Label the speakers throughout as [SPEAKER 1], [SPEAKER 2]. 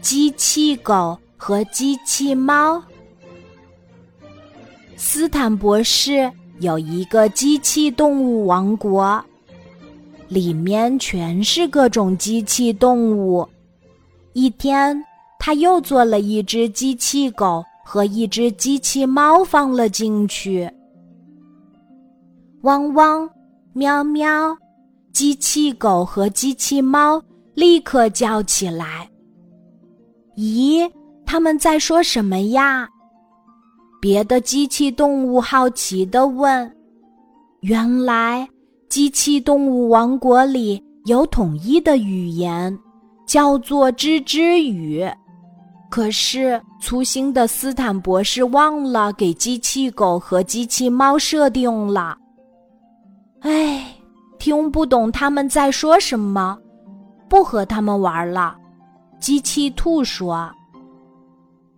[SPEAKER 1] 机器狗和机器猫。斯坦博士有一个机器动物王国，里面全是各种机器动物。一天，他又做了一只机器狗和一只机器猫放了进去。汪汪，喵喵，机器狗和机器猫立刻叫起来。咦，他们在说什么呀？别的机器动物好奇地问：“原来，机器动物王国里有统一的语言，叫做吱吱语。可是，粗心的斯坦博士忘了给机器狗和机器猫设定了。哎，听不懂他们在说什么，不和他们玩了。”机器兔说：“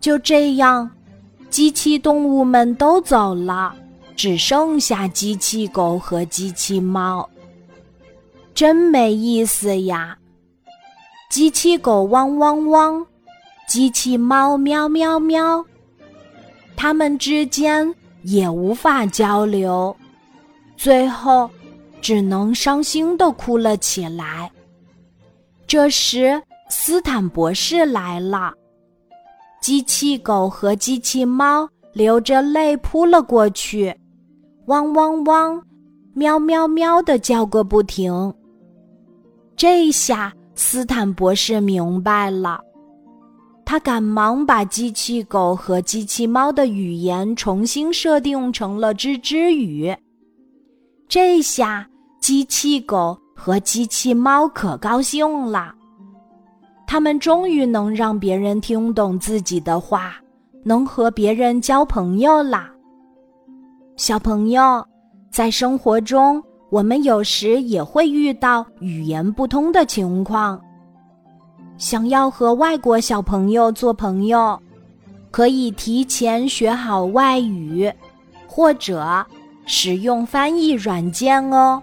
[SPEAKER 1] 就这样。”机器动物们都走了，只剩下机器狗和机器猫。真没意思呀！机器狗汪汪汪，机器猫喵喵喵，它们之间也无法交流，最后只能伤心的哭了起来。这时，斯坦博士来了。机器狗和机器猫流着泪扑了过去，汪汪汪，喵喵喵的叫个不停。这下斯坦博士明白了，他赶忙把机器狗和机器猫的语言重新设定成了吱吱语。这下机器狗和机器猫可高兴了。他们终于能让别人听懂自己的话，能和别人交朋友啦。小朋友，在生活中，我们有时也会遇到语言不通的情况。想要和外国小朋友做朋友，可以提前学好外语，或者使用翻译软件哦。